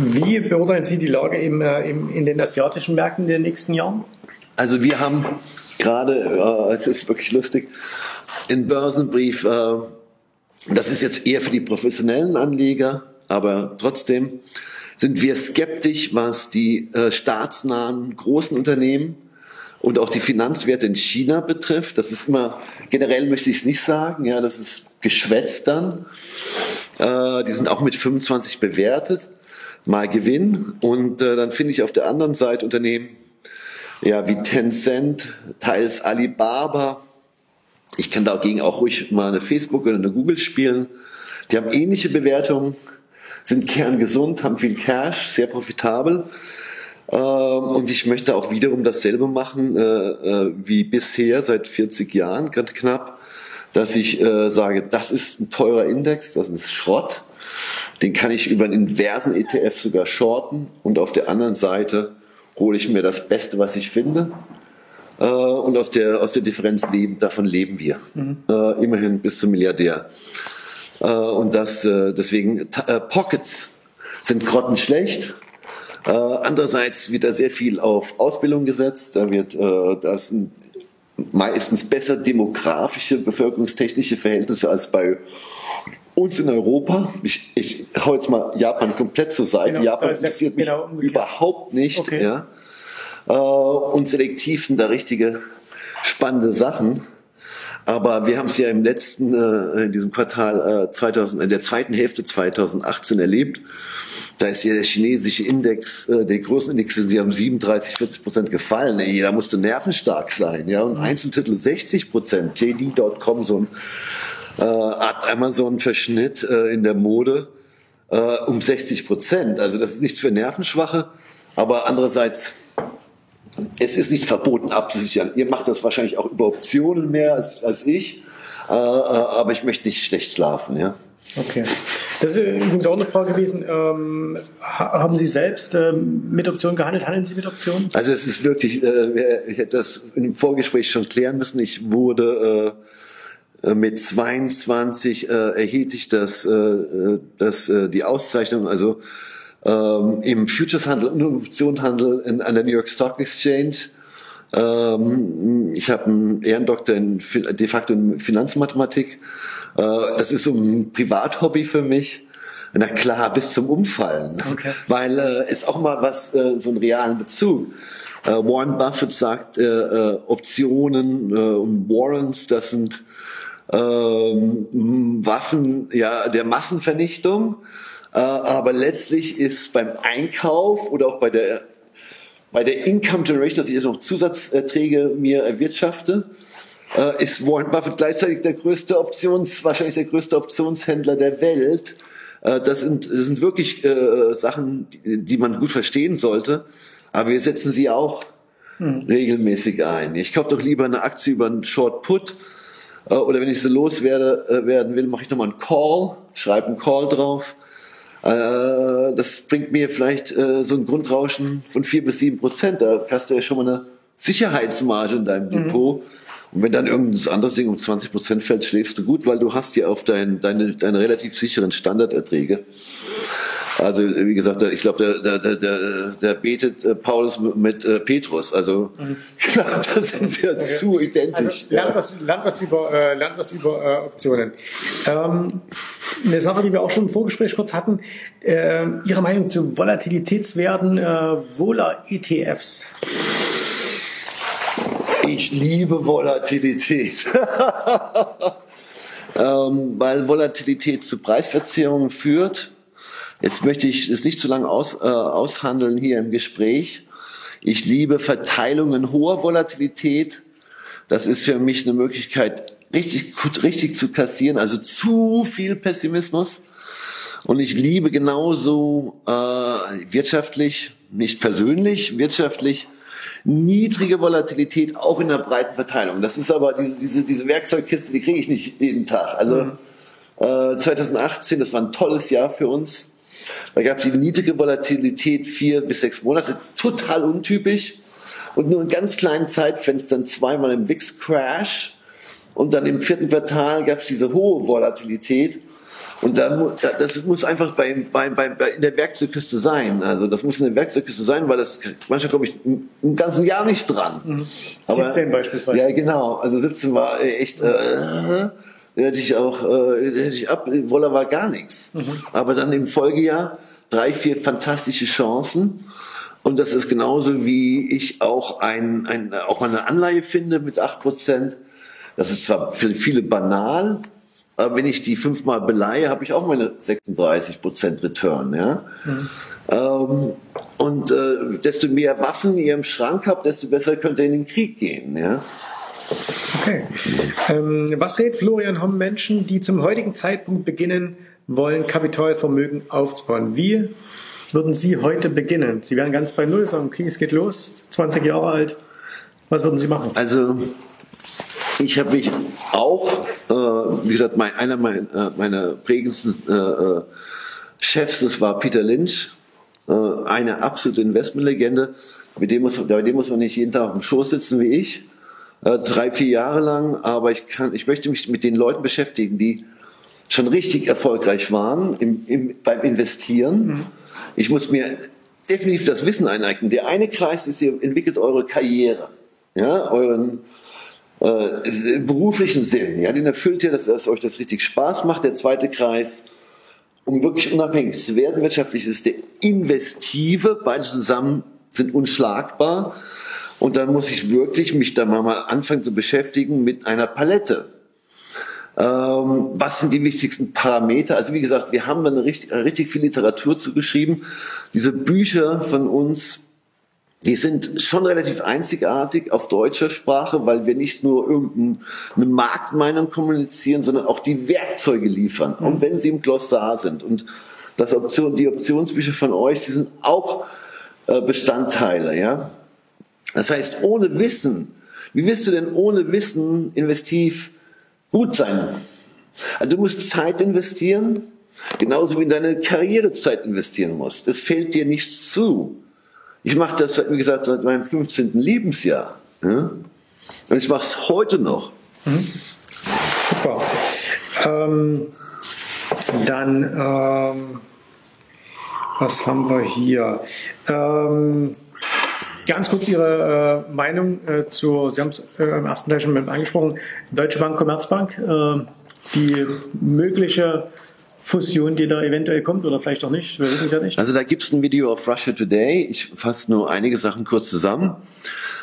Wie beurteilen Sie die Lage im, äh, im, in den asiatischen Märkten in den nächsten Jahren? Also wir haben gerade, äh, es ist wirklich lustig, in Börsenbrief, äh, das ist jetzt eher für die professionellen Anleger, aber trotzdem sind wir skeptisch, was die äh, staatsnahen großen Unternehmen und auch die Finanzwerte in China betrifft. Das ist immer, generell möchte ich es nicht sagen, ja, das ist geschwätzt dann. Äh, die sind auch mit 25 bewertet, mal Gewinn. Und äh, dann finde ich auf der anderen Seite Unternehmen, ja, wie Tencent, teils Alibaba. Ich kann dagegen auch ruhig mal eine Facebook oder eine Google spielen. Die haben ähnliche Bewertungen, sind kerngesund, haben viel Cash, sehr profitabel. Ähm, und ich möchte auch wiederum dasselbe machen äh, äh, wie bisher seit 40 Jahren, ganz knapp, dass ich äh, sage, das ist ein teurer Index, das ist Schrott. Den kann ich über einen inversen ETF sogar shorten und auf der anderen Seite hole ich mir das Beste, was ich finde. Äh, und aus der, aus der Differenz leben, davon leben wir. Mhm. Äh, immerhin bis zum Milliardär. Äh, und das, deswegen, Pockets sind grottenschlecht. Andererseits wird da sehr viel auf Ausbildung gesetzt. Da wird, das sind meistens besser demografische, bevölkerungstechnische Verhältnisse als bei uns in Europa, ich, ich hau jetzt mal Japan komplett zur Seite. Genau, Japan interessiert mich genau überhaupt nicht. Okay. Ja. Äh, und selektiv sind da richtige spannende Sachen. Aber wir haben es ja im letzten, äh, in diesem Quartal äh, 2000, in der zweiten Hälfte 2018 erlebt. Da ist ja der chinesische Index, äh, der Größenindex, die haben 37, 40 Prozent gefallen. Jeder musste nervenstark sein, ja. Und mhm. Einzeltitel 60 Prozent. JD.com, so ein äh, hat Amazon-Verschnitt äh, in der Mode äh, um 60 Prozent. Also das ist nichts für Nervenschwache, aber andererseits, es ist nicht verboten abzusichern. Ihr macht das wahrscheinlich auch über Optionen mehr als, als ich, äh, äh aber ich möchte nicht schlecht schlafen. Ja? Okay. Das ist übrigens auch eine Frage gewesen. Ähm, haben Sie selbst ähm, mit Optionen gehandelt? Handeln Sie mit Optionen? Also es ist wirklich, äh, ich hätte das im Vorgespräch schon klären müssen. Ich wurde äh, mit 22 äh, erhielt ich das, äh, das, äh, die Auszeichnung, also ähm, im Futureshandel und Optionshandel in, an der New York Stock Exchange. Ähm, ich habe einen Ehrendoktor in de facto in Finanzmathematik. Äh, das ist so ein Privathobby für mich. Na klar, bis zum Umfallen. Okay. Weil äh, es auch mal was, äh, so einen realen Bezug. Äh, Warren Buffett sagt, äh, äh, Optionen äh, und Warrants, das sind ähm, Waffen ja, der Massenvernichtung. Äh, aber letztlich ist beim Einkauf oder auch bei der, bei der Income Generation, dass ich jetzt noch Zusatzerträge mir erwirtschafte, äh, ist Warren Buffett gleichzeitig der größte Options, wahrscheinlich der größte Optionshändler der Welt. Äh, das, sind, das sind wirklich äh, Sachen, die, die man gut verstehen sollte. Aber wir setzen sie auch hm. regelmäßig ein. Ich kaufe doch lieber eine Aktie über einen Short Put oder wenn ich sie loswerden äh, werden will, mache ich nochmal einen Call, schreibe einen Call drauf. Äh, das bringt mir vielleicht so ein Grundrauschen von vier bis sieben Prozent. Da hast du ja schon mal eine Sicherheitsmarge in deinem mhm. Depot. Und wenn dann irgendein anderes Ding um 20 Prozent fällt, schläfst du gut, weil du hast ja auf dein, deine, deine relativ sicheren Standarderträge. Also wie gesagt, ich glaube, der, der, der, der betet äh, Paulus mit äh, Petrus. Also mhm. klar, da sind wir okay. zu identisch. Also, lernt, was, lernt was über, äh, lernt was über äh, Optionen. Ähm, eine Sache, die wir auch schon im Vorgespräch kurz hatten, äh, Ihre Meinung zu Volatilitätswerten, äh, Vola-ETFs. Ich liebe Volatilität. ähm, weil Volatilität zu Preisverzerrungen führt Jetzt möchte ich es nicht zu lange aus, äh, aushandeln hier im Gespräch. Ich liebe Verteilungen hoher Volatilität. Das ist für mich eine Möglichkeit, richtig gut, richtig zu kassieren. Also zu viel Pessimismus. Und ich liebe genauso äh, wirtschaftlich, nicht persönlich, wirtschaftlich, niedrige Volatilität auch in der breiten Verteilung. Das ist aber diese, diese, diese Werkzeugkiste, die kriege ich nicht jeden Tag. Also mhm. äh, 2018, das war ein tolles Jahr für uns. Da gab es die niedrige Volatilität vier bis sechs Monate, total untypisch. Und nur in ganz kleinen Zeitfenstern zweimal im VIX-Crash. Und dann im vierten Quartal gab es diese hohe Volatilität. Und dann, das muss einfach bei, bei, bei, in der Werkzeugkiste sein. Also das muss in der Werkzeugkiste sein, weil das manchmal komme ich ein ganzen Jahr nicht dran. Mhm. 17 beispielsweise. Ja, genau. Also 17 war echt, äh, hätte ich auch, äh, hätte ich ab, Woller war gar nichts. Mhm. Aber dann im Folgejahr drei, vier fantastische Chancen. Und das ist genauso wie ich auch ein, ein auch eine Anleihe finde mit acht Prozent. Das ist zwar für viele banal, aber wenn ich die fünfmal beleihe, habe ich auch meine 36 Prozent Return. Ja? Mhm. Ähm, und äh, desto mehr Waffen ihr im Schrank habt, desto besser könnt ihr in den Krieg gehen. Ja? Okay. Ähm, was rät Florian Homm Menschen, die zum heutigen Zeitpunkt beginnen wollen, Kapitalvermögen aufzubauen? Wie würden Sie heute beginnen? Sie wären ganz bei Null, sagen, okay, es geht los, 20 Jahre alt. Was würden Sie machen? Also ich habe mich auch, äh, wie gesagt, mein, einer meiner, äh, meiner prägendsten äh, äh, Chefs, das war Peter Lynch, äh, eine absolute Investmentlegende. Mit dem muss, bei dem muss man nicht jeden Tag auf dem Schoß sitzen wie ich, äh, drei, vier Jahre lang. Aber ich kann, ich möchte mich mit den Leuten beschäftigen, die schon richtig erfolgreich waren im, im, beim Investieren. Mhm. Ich muss mir definitiv das Wissen eineignen. Der eine Kreis ist, ihr entwickelt eure Karriere, ja, euren äh, beruflichen Sinn, ja, den erfüllt ihr, dass, dass euch das richtig Spaß macht. Der zweite Kreis, um wirklich unabhängig zu werden wirtschaftlich, ist der investive. Beide zusammen sind unschlagbar. Und dann muss ich wirklich mich da mal anfangen zu beschäftigen mit einer Palette. Ähm, was sind die wichtigsten Parameter? Also wie gesagt, wir haben da eine richtig, richtig viel Literatur zugeschrieben. Diese Bücher von uns, die sind schon relativ einzigartig auf deutscher Sprache, weil wir nicht nur irgendeine Marktmeinung kommunizieren, sondern auch die Werkzeuge liefern. Mhm. Und wenn sie im Glossar sind und das Option, die Optionsbücher von euch, die sind auch äh, Bestandteile, ja. Das heißt, ohne Wissen, wie wirst du denn ohne Wissen investiv gut sein? Also du musst Zeit investieren, genauso wie in deine Karrierezeit investieren musst. Es fällt dir nichts zu. Ich mache das, wie gesagt, seit meinem 15. Lebensjahr. Ja? Und ich mache es heute noch. Mhm. Super. Ähm, dann, ähm, was haben wir hier? Ähm, ganz kurz Ihre äh, Meinung äh, zu, Sie haben es äh, im ersten Teil schon mit angesprochen, Deutsche Bank, Commerzbank, äh, die mögliche Fusion, die da eventuell kommt oder vielleicht auch nicht. Wir wissen es ja nicht. Also da gibt es ein Video auf Russia Today. Ich fasse nur einige Sachen kurz zusammen.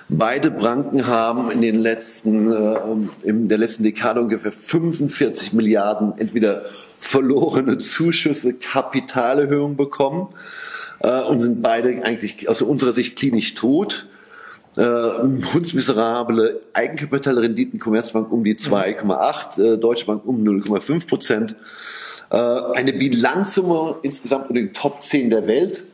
Beide Banken haben in den letzten, äh, in der letzten Dekade ungefähr 45 Milliarden entweder verlorene Zuschüsse, Kapitalerhöhung bekommen äh, und sind beide eigentlich aus unserer Sicht klinisch tot. Äh, hundsmiserable Eigenkapitalrenditen, Commerzbank um die 2,8, äh, Deutsche Bank um 0,5 Prozent. Äh, eine Bilanzsumme insgesamt in den Top 10 der Welt,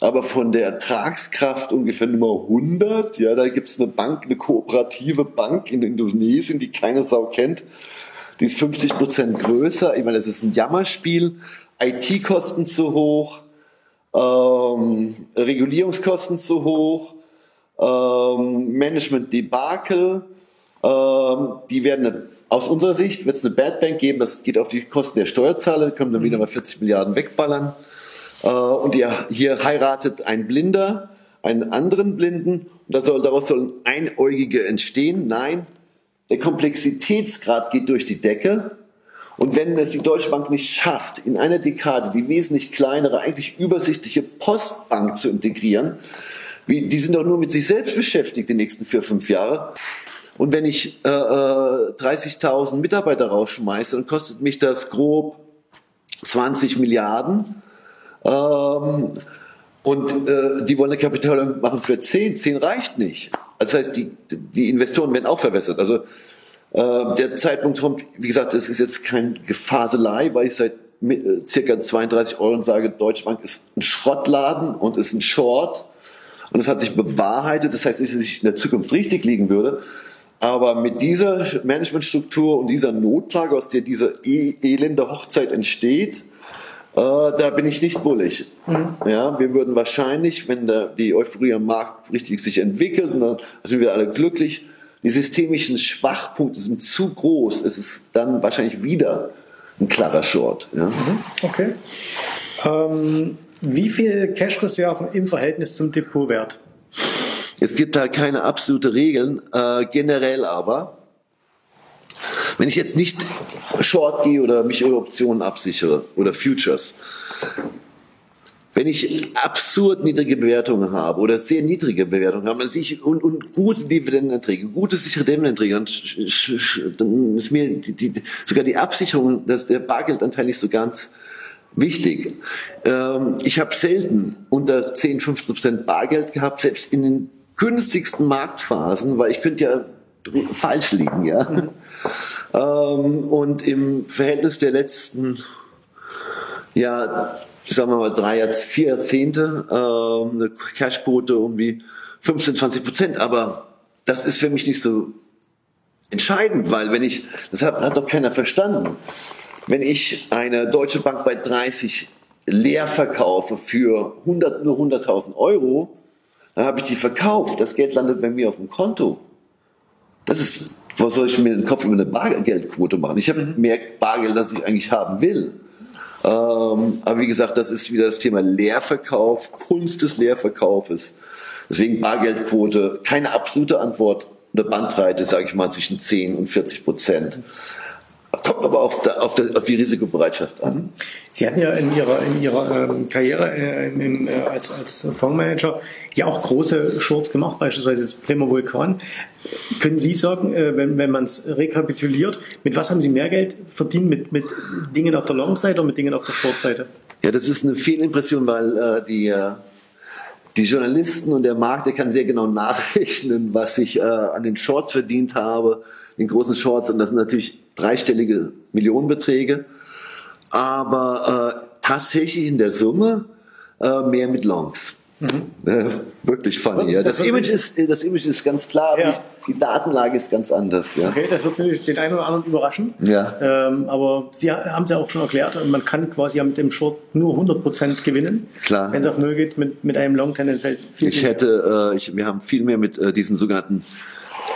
aber von der Ertragskraft ungefähr Nummer 100. Ja, da gibt es eine Bank, eine kooperative Bank in Indonesien, die keine Sau kennt. Die ist 50 Prozent größer. Ich meine, das ist ein Jammerspiel. IT-Kosten zu hoch, ähm, Regulierungskosten zu hoch, ähm, Management-Debakel. Ähm, die werden aus unserer Sicht wird es eine Bad Bank geben, das geht auf die Kosten der Steuerzahler, können dann wieder mal 40 Milliarden wegballern. Äh, und ihr, hier heiratet ein Blinder einen anderen Blinden und soll, daraus sollen Einäugige entstehen. Nein, der Komplexitätsgrad geht durch die Decke. Und wenn es die Deutsche Bank nicht schafft, in einer Dekade die wesentlich kleinere, eigentlich übersichtliche Postbank zu integrieren, wie, die sind doch nur mit sich selbst beschäftigt die nächsten vier, fünf Jahre, und wenn ich äh, 30.000 äh, Mitarbeiter rausschmeiße, dann kostet mich das grob 20 Milliarden. Ähm, und äh, die wollen eine Kapitalierung machen für 10. 10 reicht nicht. Also das heißt, die, die Investoren werden auch verwässert. Also äh, der Zeitpunkt kommt, wie gesagt, es ist jetzt kein Gefaselei, weil ich seit äh, circa 32 Euro sage, Deutsche Bank ist ein Schrottladen und ist ein Short. Und es hat sich bewahrheitet. Das heißt, wenn es in der Zukunft richtig liegen würde, aber mit dieser Managementstruktur und dieser Notlage, aus der diese e elende Hochzeit entsteht, äh, da bin ich nicht bullig. Mhm. Ja, wir würden wahrscheinlich, wenn der, die Euphorie am Markt richtig sich entwickelt, und dann sind wir alle glücklich, die systemischen Schwachpunkte sind zu groß, es ist dann wahrscheinlich wieder ein klarer Short. Ja. Mhm, okay. Ähm, wie viel Cash-Reserven im Verhältnis zum Depotwert? Es gibt da keine absolute Regeln, äh, generell aber. Wenn ich jetzt nicht Short gehe oder mich über Optionen absichere oder Futures, wenn ich absurd niedrige Bewertungen habe oder sehr niedrige Bewertungen habe ich, und, und gute Dividendenerträge, gute sichere Dividendenerträge, dann, dann ist mir die, die, sogar die Absicherung, dass der Bargeldanteil nicht so ganz wichtig. Ähm, ich habe selten unter 10, 15 Prozent Bargeld gehabt, selbst in den günstigsten Marktphasen, weil ich könnte ja falsch liegen, ja. Mhm. Ähm, und im Verhältnis der letzten, ja, sagen wir mal, drei, vier Jahrzehnte, äh, eine Cashquote um die 15, 20 Prozent. Aber das ist für mich nicht so entscheidend, weil wenn ich, das hat, hat doch keiner verstanden, wenn ich eine Deutsche Bank bei 30 leer verkaufe für 100, nur 100.000 Euro, dann habe ich die verkauft. Das Geld landet bei mir auf dem Konto. Das ist, was soll ich mir den Kopf über eine Bargeldquote machen? Ich habe mhm. mehr Bargeld, als ich eigentlich haben will. Ähm, aber wie gesagt, das ist wieder das Thema Leerverkauf, Kunst des Leerverkaufes. Deswegen Bargeldquote, keine absolute Antwort, eine Bandbreite, sage ich mal, zwischen 10 und 40 Prozent. Kommt aber auf, der, auf, der, auf, die Risikobereitschaft an. Sie hatten ja in Ihrer, in ihrer ähm, Karriere äh, in, äh, als, als Fondsmanager ja auch große Shorts gemacht, beispielsweise das Primo Vulkan. Können Sie sagen, äh, wenn, wenn man es rekapituliert, mit was haben Sie mehr Geld verdient? Mit, mit Dingen auf der Long-Seite oder mit Dingen auf der Short-Seite? Ja, das ist eine Fehlimpression, weil äh, die, äh, die Journalisten und der Markt, der kann sehr genau nachrechnen, was ich äh, an den Shorts verdient habe, den großen Shorts. Und das sind natürlich dreistellige Millionenbeträge. Aber äh, tatsächlich in der Summe äh, mehr mit Longs. Mhm. Äh, wirklich funny. Ja. Das, das, Image ist, das Image ist ganz klar, ja. die Datenlage ist ganz anders. Ja. Okay, das wird natürlich den einen oder anderen überraschen. Ja. Ähm, aber Sie haben es ja auch schon erklärt, man kann quasi mit dem Short nur 100% gewinnen. Klar. Wenn es auf Null geht, mit, mit einem Long tendenziell viel Ich hätte, äh, ich, wir haben viel mehr mit äh, diesen sogenannten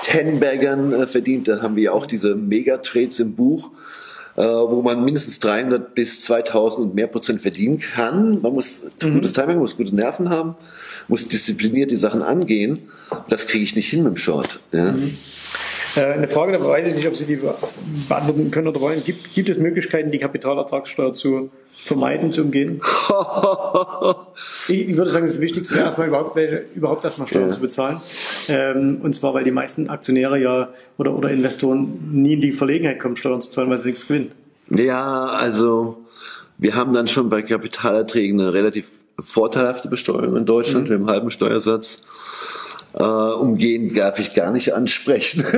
Ten-Baggern äh, verdient. Da haben wir auch diese Megatrades im Buch äh, wo man mindestens 300 bis 2000 und mehr Prozent verdienen kann. Man muss mhm. gutes Timing, man muss gute Nerven haben, muss diszipliniert die Sachen angehen. Das kriege ich nicht hin mit dem Short. Ja. Mhm. Äh, eine Frage, da weiß ich nicht, ob Sie die beantworten können oder wollen. Gibt, gibt es Möglichkeiten, die Kapitalertragssteuer zu vermeiden, zu umgehen? ich, würde sagen, das Wichtigste wäre erstmal überhaupt, überhaupt erstmal Steuern ja. zu bezahlen. Ähm, und zwar, weil die meisten Aktionäre ja oder, oder Investoren nie in die Verlegenheit kommen, Steuern zu zahlen, weil sie nichts gewinnen. Ja, also wir haben dann schon bei Kapitalerträgen eine relativ vorteilhafte Besteuerung in Deutschland mhm. mit einem halben Steuersatz. Äh, umgehen darf ich gar nicht ansprechen.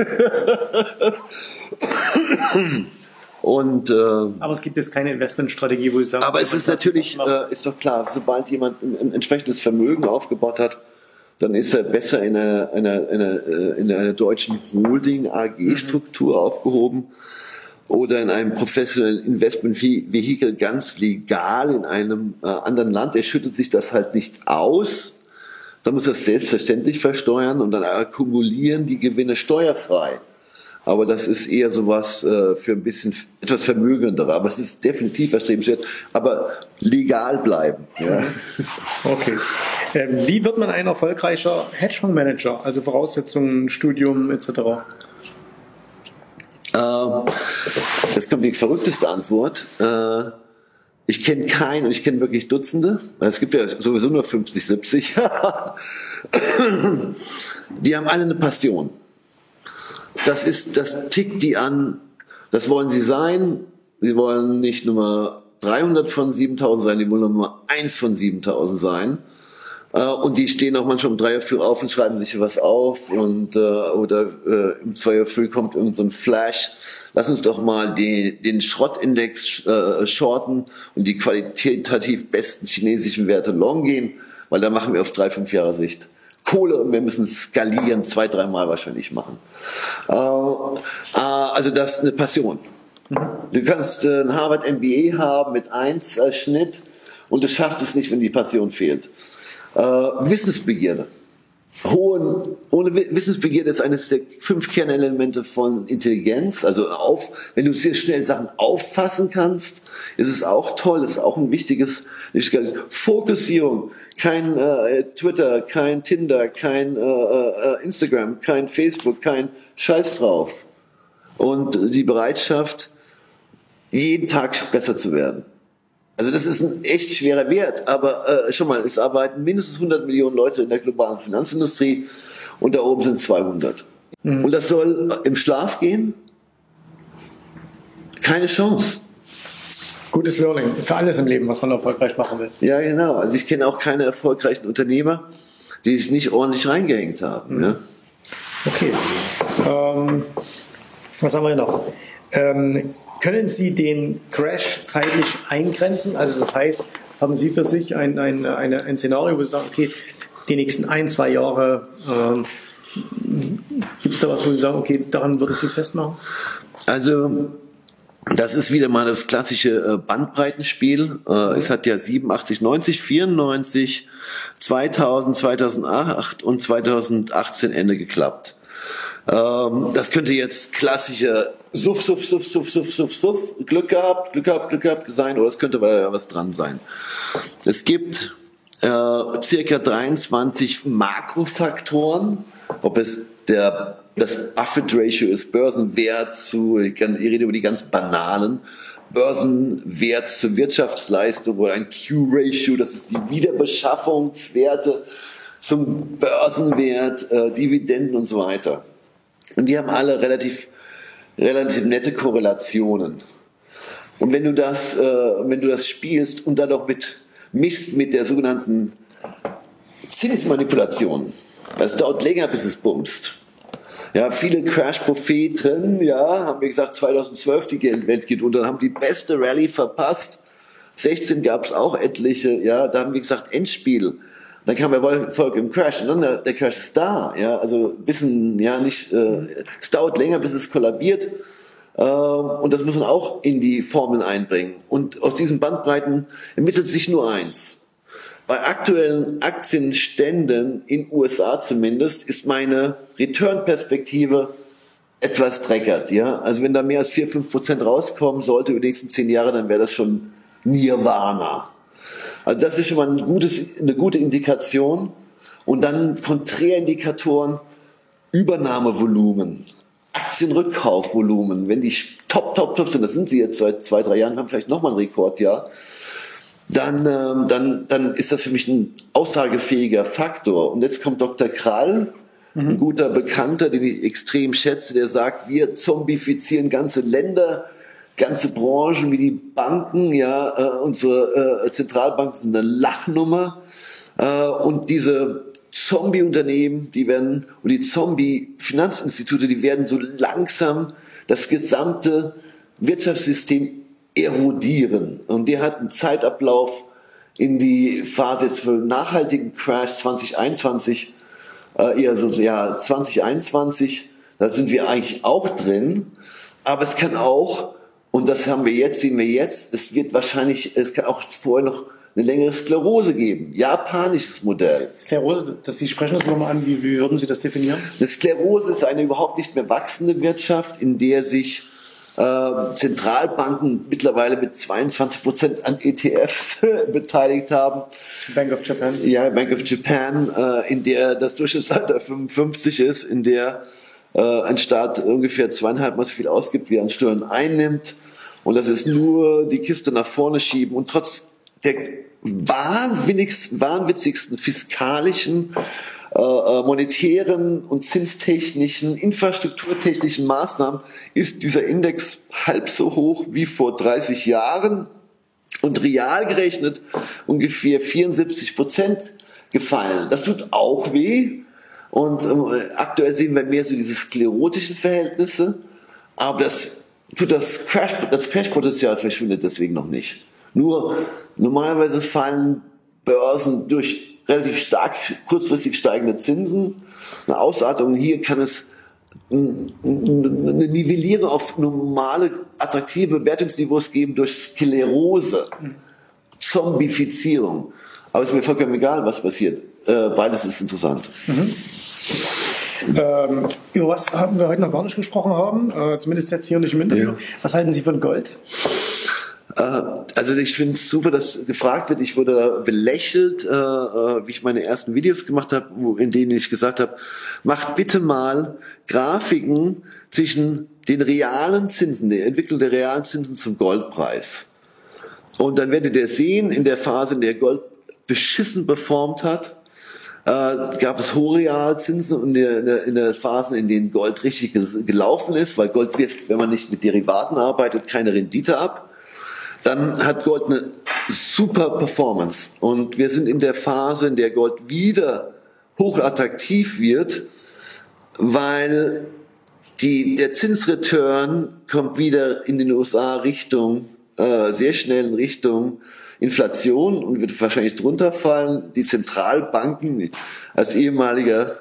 Und, äh, aber es gibt jetzt keine Investmentstrategie, wo ich sage. Aber es ist natürlich, äh, ist doch klar, sobald jemand ein, ein, entsprechendes Vermögen aufgebaut hat, dann ist er besser in einer, einer, einer, äh, in einer deutschen Holding-AG-Struktur mhm. aufgehoben oder in einem professionellen Investment-Vehikel ganz legal in einem äh, anderen Land. Er schüttet sich das halt nicht aus, dann muss es selbstverständlich versteuern und dann akkumulieren die Gewinne steuerfrei. Aber das ist eher sowas äh, für ein bisschen etwas vermögendere. Aber es ist definitiv erstrebenswert. Aber legal bleiben. Ja. Okay. Ähm, wie wird man ein erfolgreicher Hedgefondsmanager? Also Voraussetzungen, Studium etc. Äh, jetzt kommt die verrückteste Antwort. Äh, ich kenne keinen und ich kenne wirklich Dutzende. Es gibt ja sowieso nur 50, 70. die haben alle eine Passion. Das ist, das tickt die an. Das wollen sie sein. Sie wollen nicht Nummer 300 von 7000 sein, die wollen Nummer 1 von 7000 sein. Äh, und die stehen auch manchmal um drei Uhr früh auf und schreiben sich was auf und äh, oder äh, um zwei Uhr früh kommt irgend so ein Flash. Lass uns doch mal den, den Schrottindex äh, shorten und die qualitativ besten chinesischen Werte long gehen, weil da machen wir auf drei, fünf Jahre Sicht. Kohle und wir müssen skalieren, zwei, dreimal wahrscheinlich machen. Äh, äh, also das ist eine Passion. Mhm. Du kannst äh, ein Harvard MBA haben mit 1 als Schnitt und du schaffst es nicht, wenn die Passion fehlt. Äh, Wissensbegierde. hohen, ohne Wissensbegierde ist eines der fünf Kernelemente von Intelligenz. Also auf, wenn du sehr schnell Sachen auffassen kannst, ist es auch toll, ist auch ein wichtiges, Fokussierung. Kein äh, Twitter, kein Tinder, kein äh, äh, Instagram, kein Facebook, kein Scheiß drauf. Und die Bereitschaft, jeden Tag besser zu werden. Also das ist ein echt schwerer Wert, aber äh, schon mal, es arbeiten mindestens 100 Millionen Leute in der globalen Finanzindustrie und da oben sind 200. Mhm. Und das soll im Schlaf gehen? Keine Chance. Gutes Learning für alles im Leben, was man erfolgreich machen will. Ja, genau. Also ich kenne auch keine erfolgreichen Unternehmer, die sich nicht ordentlich reingehängt haben. Mhm. Ja? Okay. Ähm, was haben wir noch? Ähm, können Sie den Crash zeitlich eingrenzen? Also das heißt, haben Sie für sich ein, ein, eine, ein Szenario, wo Sie sagen, okay, die nächsten ein, zwei Jahre ähm, gibt es da was, wo Sie sagen, okay, daran würde ich es festmachen? Also das ist wieder mal das klassische äh, Bandbreitenspiel. Äh, es hat ja 87, 90, 94, 2000, 2008 und 2018 Ende geklappt. Ähm, das könnte jetzt klassische Suff, Suff, Suff, Suff, Suff, Suff, Suff, Glück gehabt, Glück gehabt, Glück gehabt sein, oder es könnte was dran sein. Es gibt äh, circa 23 Makrofaktoren, ob es der, das Buffett-Ratio ist, Börsenwert zu, ich, kann, ich rede über die ganz banalen, Börsenwert zur Wirtschaftsleistung oder ein Q-Ratio, das ist die Wiederbeschaffungswerte zum Börsenwert, äh, Dividenden und so weiter. Und die haben alle relativ, relativ nette Korrelationen. Und wenn du das, äh, wenn du das spielst und dann noch mit misst mit der sogenannten Zinsmanipulation, das dauert länger, bis es bumst. Ja, viele Crash-Propheten, ja, haben wir gesagt, 2012 die Welt geht unter, haben die beste Rallye verpasst. 16 gab es auch etliche, ja, da haben wir gesagt, Endspiel. Dann kam der Volk im Crash und dann der, der Crash ist da. Ja, also wissen ja nicht, äh, es dauert länger, bis es kollabiert. Äh, und das muss man auch in die Formeln einbringen. Und aus diesen Bandbreiten ermittelt sich nur eins. Bei aktuellen Aktienständen in USA zumindest ist meine Return-Perspektive etwas dreckert. Ja? Also wenn da mehr als 4, 5 Prozent rauskommen sollte über die nächsten zehn Jahre, dann wäre das schon Nirvana. Also das ist schon mal ein gutes, eine gute Indikation. Und dann Konträindikatoren, Übernahmevolumen, Aktienrückkaufvolumen, wenn die top, top, top sind, das sind sie jetzt seit zwei, drei Jahren, haben vielleicht nochmal ein Rekordjahr, dann, ähm, dann, dann ist das für mich ein aussagefähiger Faktor. Und jetzt kommt Dr. Krall, mhm. ein guter Bekannter, den ich extrem schätze, der sagt, wir zombifizieren ganze Länder, ganze Branchen wie die Banken, ja, äh, unsere äh, Zentralbanken sind eine Lachnummer. Äh, und diese Zombie-Unternehmen, die werden, und die Zombie-Finanzinstitute, die werden so langsam das gesamte Wirtschaftssystem erodieren. Und der hat einen Zeitablauf in die Phase jetzt für nachhaltigen Crash 2021, äh, eher so, ja, 2021, da sind wir eigentlich auch drin. Aber es kann auch und das haben wir jetzt, sehen wir jetzt. Es wird wahrscheinlich, es kann auch vorher noch eine längere Sklerose geben. Japanisches Modell. Sklerose, das, Sie sprechen das nochmal an, wie, wie würden Sie das definieren? Eine Sklerose ist eine überhaupt nicht mehr wachsende Wirtschaft, in der sich äh, Zentralbanken mittlerweile mit 22 Prozent an ETFs beteiligt haben. Bank of Japan. Ja, Bank of Japan, äh, in der das Durchschnittsalter 55 ist, in der äh, ein Staat ungefähr zweieinhalb Mal so viel ausgibt, wie er an Steuern einnimmt. Und das ist nur die Kiste nach vorne schieben. Und trotz der wahnwitzigsten fiskalischen, äh, äh, monetären und zinstechnischen, infrastrukturtechnischen Maßnahmen ist dieser Index halb so hoch wie vor 30 Jahren und real gerechnet ungefähr 74 Prozent gefallen. Das tut auch weh, und ähm, aktuell sehen wir mehr so diese sklerotischen Verhältnisse, aber das tut das Crash, das Crash-Potenzial verschwindet deswegen noch nicht. Nur normalerweise fallen Börsen durch relativ stark kurzfristig steigende Zinsen, eine Ausartung. Hier kann es eine Nivellierung auf normale, attraktive Bewertungsniveaus geben durch Sklerose, Zombifizierung. Aber es ist mir vollkommen egal, was passiert. Äh, beides ist interessant. Mhm. Ähm, über was haben wir heute noch gar nicht gesprochen haben, äh, zumindest jetzt hier nicht im Interview. Ja. Was halten Sie von Gold? Äh, also ich finde es super, dass gefragt wird. Ich wurde belächelt, äh, äh, wie ich meine ersten Videos gemacht habe, in denen ich gesagt habe, macht bitte mal Grafiken zwischen den realen Zinsen, der Entwicklung der realen Zinsen zum Goldpreis. Und dann werdet ihr sehen, in der Phase, in der Gold beschissen performt hat, äh, gab es hohe Realzinsen und in der, in der Phasen, in denen Gold richtig gelaufen ist, weil Gold wirft, wenn man nicht mit Derivaten arbeitet, keine Rendite ab. Dann hat Gold eine super Performance. Und wir sind in der Phase, in der Gold wieder hochattraktiv wird, weil die, der Zinsreturn kommt wieder in den USA Richtung, äh, sehr schnell in Richtung Inflation und wird wahrscheinlich drunter fallen. Die Zentralbanken, als ehemaliger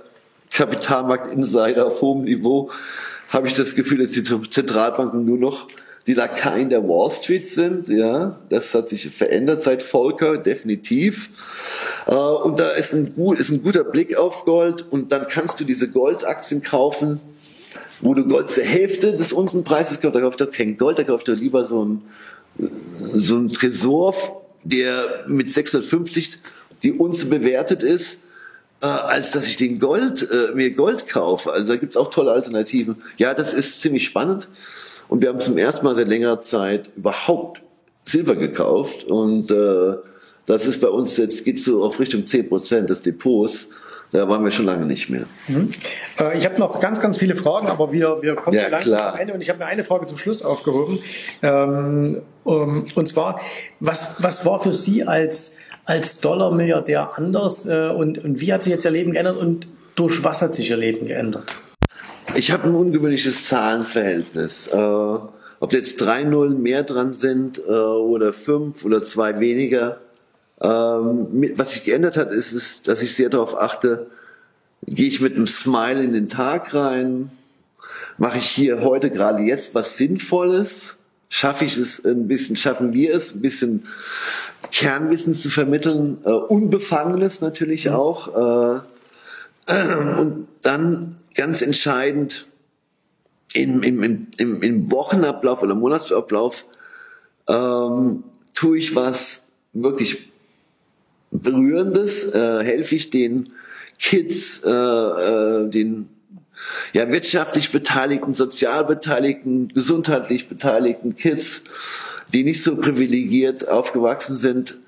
Kapitalmarkt-Insider auf hohem Niveau, habe ich das Gefühl, dass die Zentralbanken nur noch die Lakaien der Wall Street sind. Ja, das hat sich verändert seit Volcker, definitiv. Äh, und da ist ein, ist ein guter Blick auf Gold. Und dann kannst du diese Goldaktien kaufen, wo du Gold zur Hälfte des Unsenpreises kaufst. Da kauft er kein Gold, da kauft er lieber so ein, so ein Tresor der mit 650 die Unze bewertet ist, äh, als dass ich den Gold, äh, mir Gold kaufe. Also da gibt's auch tolle Alternativen. Ja, das ist ziemlich spannend. Und wir haben zum ersten Mal seit längerer Zeit überhaupt Silber gekauft. Und äh, das ist bei uns jetzt, geht so auf Richtung 10 Prozent des Depots. Da waren wir schon lange nicht mehr. Mhm. Äh, ich habe noch ganz, ganz viele Fragen, aber wir, wir kommen ja, langsam klar. zum Ende und ich habe mir eine Frage zum Schluss aufgehoben. Ähm, um, und zwar, was, was war für Sie als, als Dollar-Milliardär anders äh, und, und wie hat sich jetzt Ihr Leben geändert und durch was hat sich Ihr Leben geändert? Ich habe ein ungewöhnliches Zahlenverhältnis. Äh, ob jetzt drei Nullen mehr dran sind oder fünf oder zwei weniger, ähm, was sich geändert hat, ist, ist, dass ich sehr darauf achte, gehe ich mit einem Smile in den Tag rein, mache ich hier heute gerade jetzt was Sinnvolles, schaffe ich es ein bisschen, schaffen wir es, ein bisschen Kernwissen zu vermitteln, äh, Unbefangenes natürlich mhm. auch. Äh, und dann ganz entscheidend im, im, im, im Wochenablauf oder Monatsablauf ähm, tue ich was wirklich Berührendes, äh, helfe ich den Kids, äh, äh, den ja, wirtschaftlich beteiligten, sozial beteiligten, gesundheitlich beteiligten Kids, die nicht so privilegiert aufgewachsen sind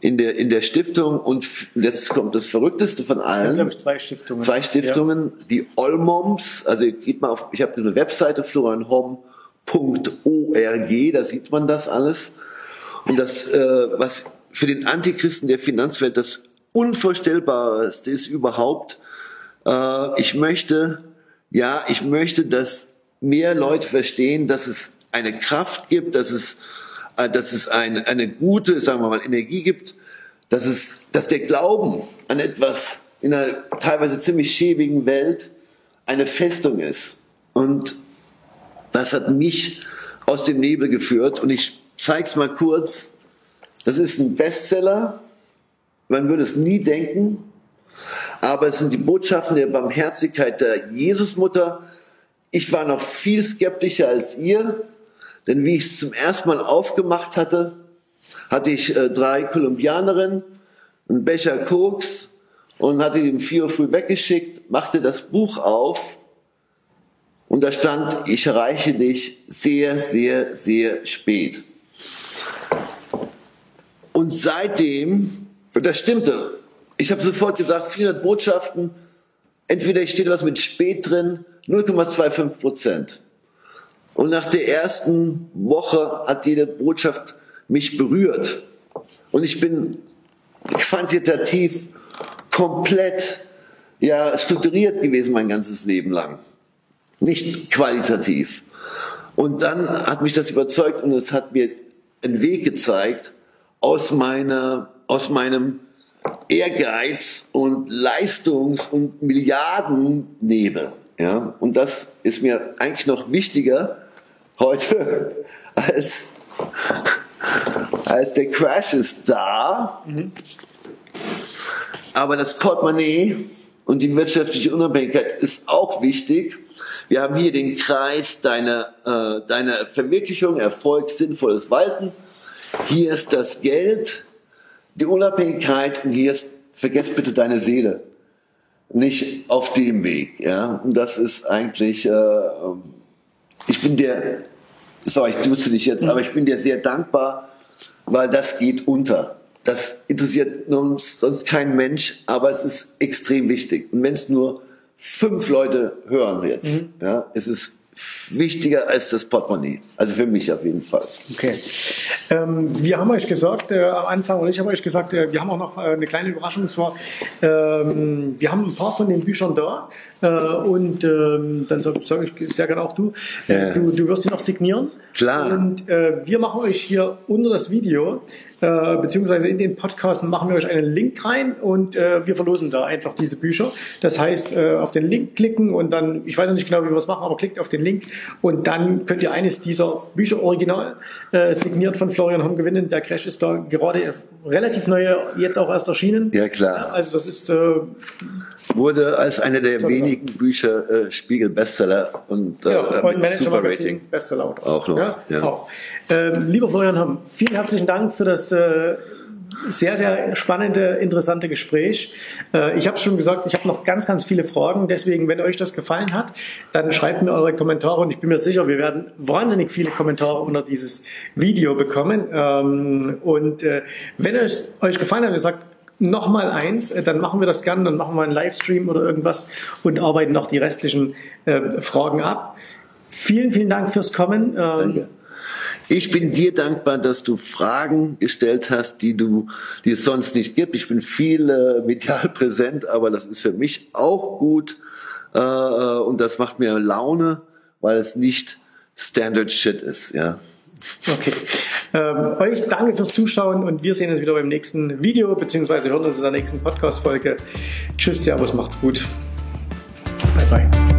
in der, in der Stiftung. Und jetzt kommt das Verrückteste von allen. Das sind, ich, zwei Stiftungen. Zwei Stiftungen, ja. die Olmoms, also geht mal auf, ich habe eine Webseite, florianhom.org, da sieht man das alles. Und das, äh, was für den Antichristen der Finanzwelt das Unvorstellbarste ist überhaupt. Äh, ich möchte, ja, ich möchte, dass mehr Leute verstehen, dass es eine Kraft gibt, dass es, äh, dass es eine, eine gute, sagen wir mal, Energie gibt, dass es, dass der Glauben an etwas in einer teilweise ziemlich schäbigen Welt eine Festung ist. Und das hat mich aus dem Nebel geführt. Und ich zeige es mal kurz. Das ist ein Bestseller. Man würde es nie denken. Aber es sind die Botschaften der Barmherzigkeit der Jesusmutter. Ich war noch viel skeptischer als ihr, denn wie ich es zum ersten Mal aufgemacht hatte, hatte ich äh, drei Kolumbianerinnen, einen Becher Koks und hatte die um vier Uhr früh weggeschickt, machte das Buch auf und da stand, ich erreiche dich sehr, sehr, sehr spät. Und seitdem, das stimmte, ich habe sofort gesagt, 400 Botschaften, entweder steht was mit spät drin, 0,25 Prozent. Und nach der ersten Woche hat jede Botschaft mich berührt. Und ich bin quantitativ komplett ja, strukturiert gewesen mein ganzes Leben lang. Nicht qualitativ. Und dann hat mich das überzeugt und es hat mir einen Weg gezeigt, aus meiner, aus meinem Ehrgeiz und Leistungs- und Milliardennebel. Ja, und das ist mir eigentlich noch wichtiger heute als, als der Crash ist da. Mhm. Aber das Portemonnaie und die wirtschaftliche Unabhängigkeit ist auch wichtig. Wir haben hier den Kreis deiner, äh, deiner Verwirklichung, Erfolg, sinnvolles Walten. Hier ist das Geld, die Unabhängigkeit und hier ist, vergesst bitte deine Seele. Nicht auf dem Weg, ja. Und das ist eigentlich, äh, ich bin dir, sorry, ich duze dich jetzt, aber ich bin dir sehr dankbar, weil das geht unter. Das interessiert uns sonst kein Mensch, aber es ist extrem wichtig. Und wenn es nur fünf Leute hören jetzt, mhm. ja, es ist wichtiger als das Portemonnaie. Also für mich auf jeden Fall. Okay. Ähm, wir haben euch gesagt äh, am Anfang, und ich habe euch gesagt, äh, wir haben auch noch äh, eine kleine Überraschung. Und zwar, ähm, wir haben ein paar von den Büchern da. Äh, und ähm, dann sage ich sehr gerne auch du, ja. du, du wirst sie noch signieren. Klar. Und äh, wir machen euch hier unter das Video, äh, beziehungsweise in den Podcast machen wir euch einen Link rein und wir verlosen da einfach diese Bücher. Das heißt, auf den Link klicken und dann, ich weiß noch nicht genau, wie wir es machen, aber klickt auf den Link und dann könnt ihr eines dieser Bücher original äh, signiert von Florian Homm gewinnen. Der Crash ist da gerade relativ neu, jetzt auch erst erschienen. Ja, klar. Also das ist... Äh, Wurde als einer der wenigen Bücher äh, Spiegel Bestseller und, äh, ja, und Manager Magazin Bestseller auch. auch noch. Ja, ja. Auch. Ähm, lieber Florian Homm, vielen herzlichen Dank für das äh, sehr, sehr spannende, interessante Gespräch. Äh, ich habe schon gesagt, ich habe noch ganz, ganz viele Fragen. Deswegen, wenn euch das gefallen hat, dann schreibt mir eure Kommentare und ich bin mir sicher, wir werden wahnsinnig viele Kommentare unter dieses Video bekommen. Ähm, und äh, wenn es euch gefallen hat, ihr sagt, noch mal eins, äh, dann machen wir das gerne, dann machen wir einen Livestream oder irgendwas und arbeiten noch die restlichen Fragen ab. Vielen, vielen Dank fürs Kommen. Ähm, Danke. Ich bin dir dankbar, dass du Fragen gestellt hast, die du, die es sonst nicht gibt. Ich bin viel äh, medial präsent, aber das ist für mich auch gut äh, äh, und das macht mir Laune, weil es nicht Standard Shit ist. Ja. Okay. Ähm, euch danke fürs Zuschauen und wir sehen uns wieder beim nächsten Video beziehungsweise hören uns in der nächsten Podcast-Folge. Tschüss, Servus, macht's gut. Bye bye.